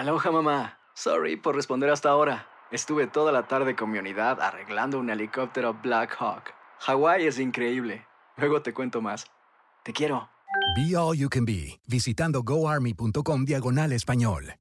Aloha mamá. Sorry por responder hasta ahora. Estuve toda la tarde con mi unidad arreglando un helicóptero Black Hawk. Hawái es increíble. Luego te cuento más. Te quiero. Be All You Can Be, visitando goarmy.com diagonal español.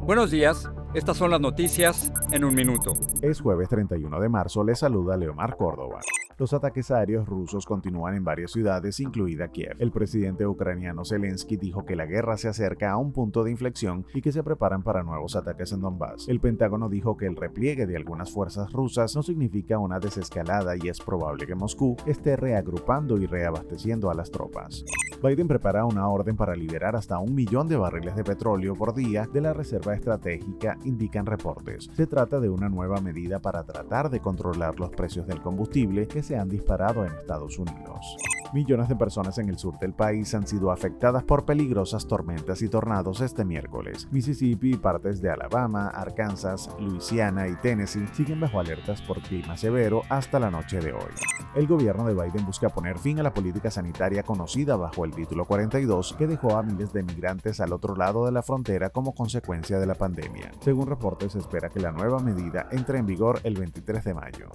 Buenos días, estas son las noticias en un minuto. Es jueves 31 de marzo, le saluda Leomar Córdoba. Los ataques aéreos rusos continúan en varias ciudades, incluida Kiev. El presidente ucraniano Zelensky dijo que la guerra se acerca a un punto de inflexión y que se preparan para nuevos ataques en Donbass. El Pentágono dijo que el repliegue de algunas fuerzas rusas no significa una desescalada y es probable que Moscú esté reagrupando y reabasteciendo a las tropas. Biden prepara una orden para liberar hasta un millón de barriles de petróleo por día de la reserva estratégica, indican reportes. Se trata de una nueva medida para tratar de controlar los precios del combustible han disparado en Estados Unidos. Millones de personas en el sur del país han sido afectadas por peligrosas tormentas y tornados este miércoles. Mississippi, partes de Alabama, Arkansas, Luisiana y Tennessee siguen bajo alertas por clima severo hasta la noche de hoy. El gobierno de Biden busca poner fin a la política sanitaria conocida bajo el título 42 que dejó a miles de migrantes al otro lado de la frontera como consecuencia de la pandemia. Según reportes, se espera que la nueva medida entre en vigor el 23 de mayo.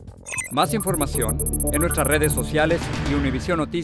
Más información en nuestras redes sociales y